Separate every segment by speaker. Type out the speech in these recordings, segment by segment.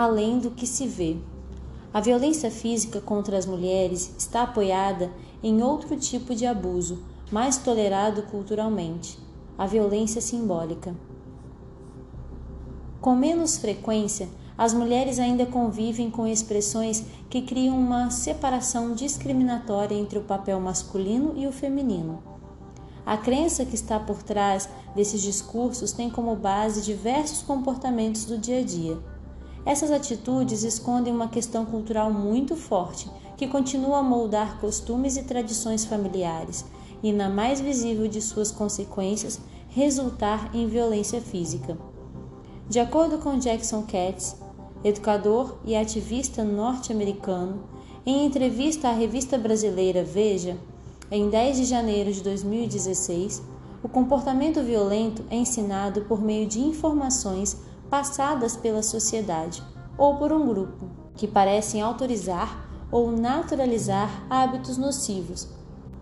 Speaker 1: além do que se vê. A violência física contra as mulheres está apoiada em outro tipo de abuso, mais tolerado culturalmente: a violência simbólica. Com menos frequência, as mulheres ainda convivem com expressões que criam uma separação discriminatória entre o papel masculino e o feminino. A crença que está por trás desses discursos tem como base diversos comportamentos do dia a dia. Essas atitudes escondem uma questão cultural muito forte que continua a moldar costumes e tradições familiares e, na mais visível de suas consequências, resultar em violência física. De acordo com Jackson Katz, educador e ativista norte-americano, em entrevista à revista brasileira Veja, em 10 de janeiro de 2016, o comportamento violento é ensinado por meio de informações passadas pela sociedade ou por um grupo que parecem autorizar ou naturalizar hábitos nocivos.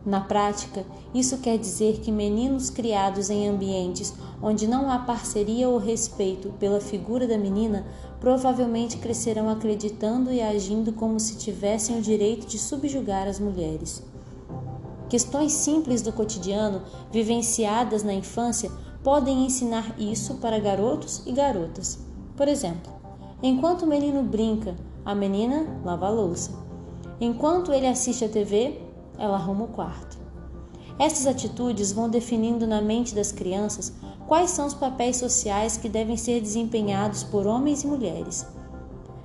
Speaker 1: Na prática, isso quer dizer que meninos criados em ambientes onde não há parceria ou respeito pela figura da menina provavelmente crescerão acreditando e agindo como se tivessem o direito de subjugar as mulheres. Questões simples do cotidiano, vivenciadas na infância, podem ensinar isso para garotos e garotas. Por exemplo, enquanto o menino brinca, a menina lava a louça. Enquanto ele assiste a TV, ela arruma o quarto. Essas atitudes vão definindo na mente das crianças quais são os papéis sociais que devem ser desempenhados por homens e mulheres.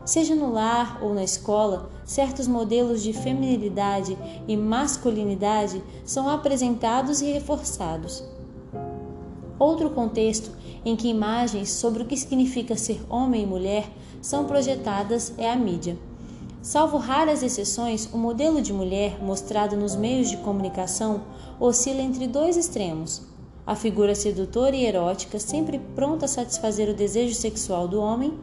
Speaker 1: Seja no lar ou na escola, certos modelos de feminilidade e masculinidade são apresentados e reforçados. Outro contexto em que imagens sobre o que significa ser homem e mulher são projetadas é a mídia. Salvo raras exceções, o modelo de mulher mostrado nos meios de comunicação oscila entre dois extremos: a figura sedutora e erótica, sempre pronta a satisfazer o desejo sexual do homem,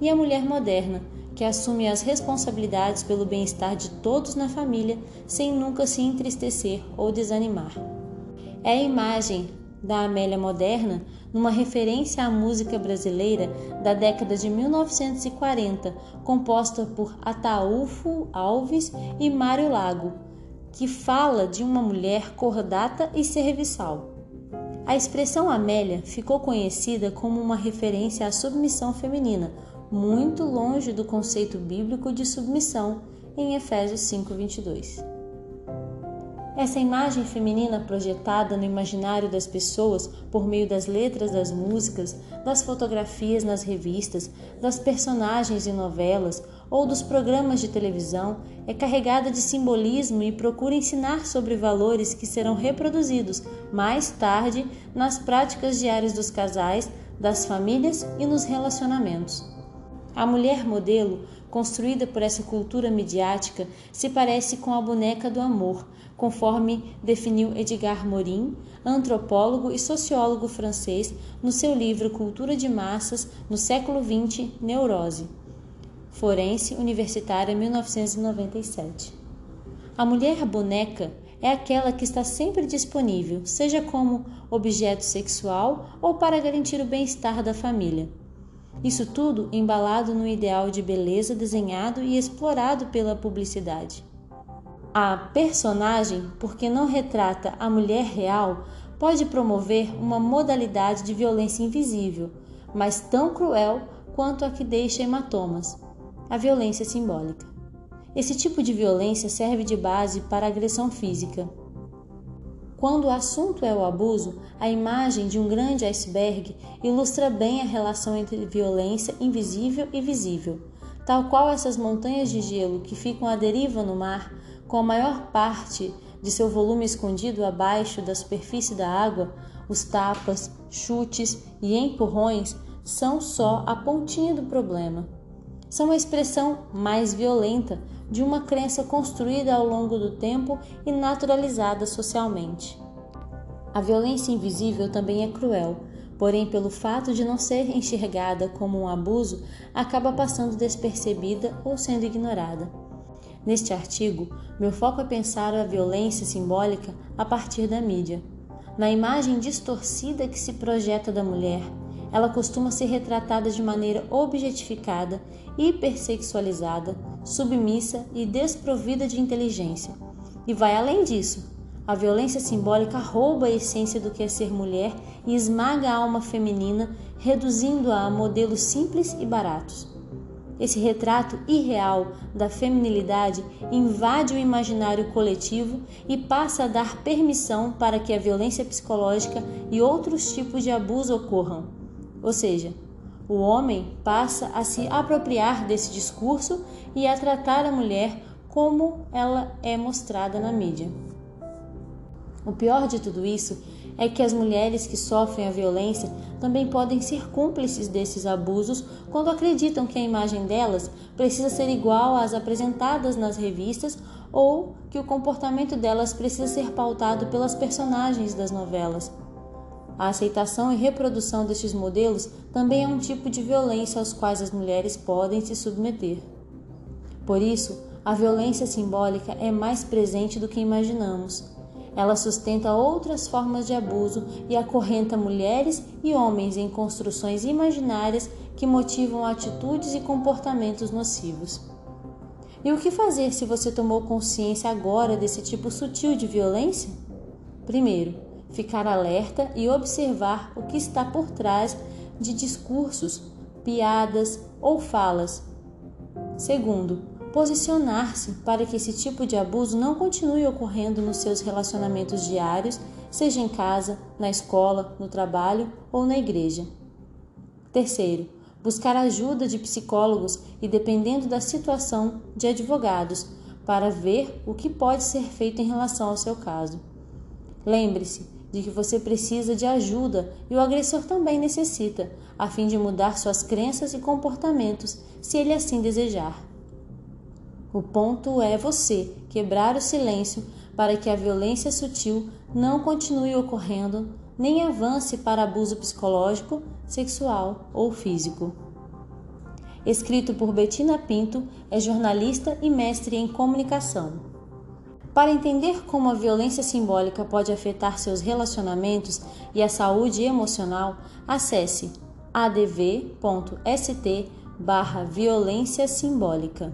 Speaker 1: e a mulher moderna, que assume as responsabilidades pelo bem-estar de todos na família sem nunca se entristecer ou desanimar. É a imagem da Amélia moderna numa referência à música brasileira da década de 1940, composta por Ataúfo Alves e Mário Lago, que fala de uma mulher cordata e serviçal. A expressão Amélia ficou conhecida como uma referência à submissão feminina, muito longe do conceito bíblico de submissão em Efésios 5:22. Essa imagem feminina projetada no imaginário das pessoas por meio das letras das músicas, das fotografias nas revistas, das personagens em novelas ou dos programas de televisão é carregada de simbolismo e procura ensinar sobre valores que serão reproduzidos mais tarde nas práticas diárias dos casais, das famílias e nos relacionamentos. A mulher modelo, construída por essa cultura midiática, se parece com a boneca do amor, conforme definiu Edgar Morin, antropólogo e sociólogo francês, no seu livro Cultura de Massas no século XX, Neurose. Forense Universitária 1997. A mulher boneca é aquela que está sempre disponível, seja como objeto sexual ou para garantir o bem-estar da família. Isso tudo embalado no ideal de beleza desenhado e explorado pela publicidade. A personagem, porque não retrata a mulher real, pode promover uma modalidade de violência invisível, mas tão cruel quanto a que deixa hematomas a violência simbólica. Esse tipo de violência serve de base para a agressão física. Quando o assunto é o abuso, a imagem de um grande iceberg ilustra bem a relação entre violência invisível e visível, tal qual essas montanhas de gelo que ficam à deriva no mar, com a maior parte de seu volume escondido abaixo da superfície da água, os tapas, chutes e empurrões são só a pontinha do problema são a expressão mais violenta de uma crença construída ao longo do tempo e naturalizada socialmente. A violência invisível também é cruel, porém, pelo fato de não ser enxergada como um abuso, acaba passando despercebida ou sendo ignorada. Neste artigo, meu foco é pensar a violência simbólica a partir da mídia. Na imagem distorcida que se projeta da mulher, ela costuma ser retratada de maneira objetificada, hipersexualizada, submissa e desprovida de inteligência. E vai além disso. A violência simbólica rouba a essência do que é ser mulher e esmaga a alma feminina, reduzindo-a a modelos simples e baratos. Esse retrato irreal da feminilidade invade o imaginário coletivo e passa a dar permissão para que a violência psicológica e outros tipos de abuso ocorram. Ou seja, o homem passa a se apropriar desse discurso e a tratar a mulher como ela é mostrada na mídia. O pior de tudo isso é que as mulheres que sofrem a violência também podem ser cúmplices desses abusos quando acreditam que a imagem delas precisa ser igual às apresentadas nas revistas ou que o comportamento delas precisa ser pautado pelas personagens das novelas. A aceitação e reprodução destes modelos também é um tipo de violência aos quais as mulheres podem se submeter. Por isso, a violência simbólica é mais presente do que imaginamos. Ela sustenta outras formas de abuso e acorrenta mulheres e homens em construções imaginárias que motivam atitudes e comportamentos nocivos. E o que fazer se você tomou consciência agora desse tipo sutil de violência? Primeiro, ficar alerta e observar o que está por trás de discursos, piadas ou falas. Segundo, posicionar-se para que esse tipo de abuso não continue ocorrendo nos seus relacionamentos diários, seja em casa, na escola, no trabalho ou na igreja. Terceiro, buscar ajuda de psicólogos e, dependendo da situação, de advogados, para ver o que pode ser feito em relação ao seu caso. Lembre-se de que você precisa de ajuda e o agressor também necessita, a fim de mudar suas crenças e comportamentos, se ele assim desejar. O ponto é você quebrar o silêncio para que a violência sutil não continue ocorrendo nem avance para abuso psicológico, sexual ou físico. Escrito por Betina Pinto, é jornalista e mestre em comunicação. Para entender como a violência simbólica pode afetar seus relacionamentos e a saúde emocional, acesse adv.st barra violência simbólica.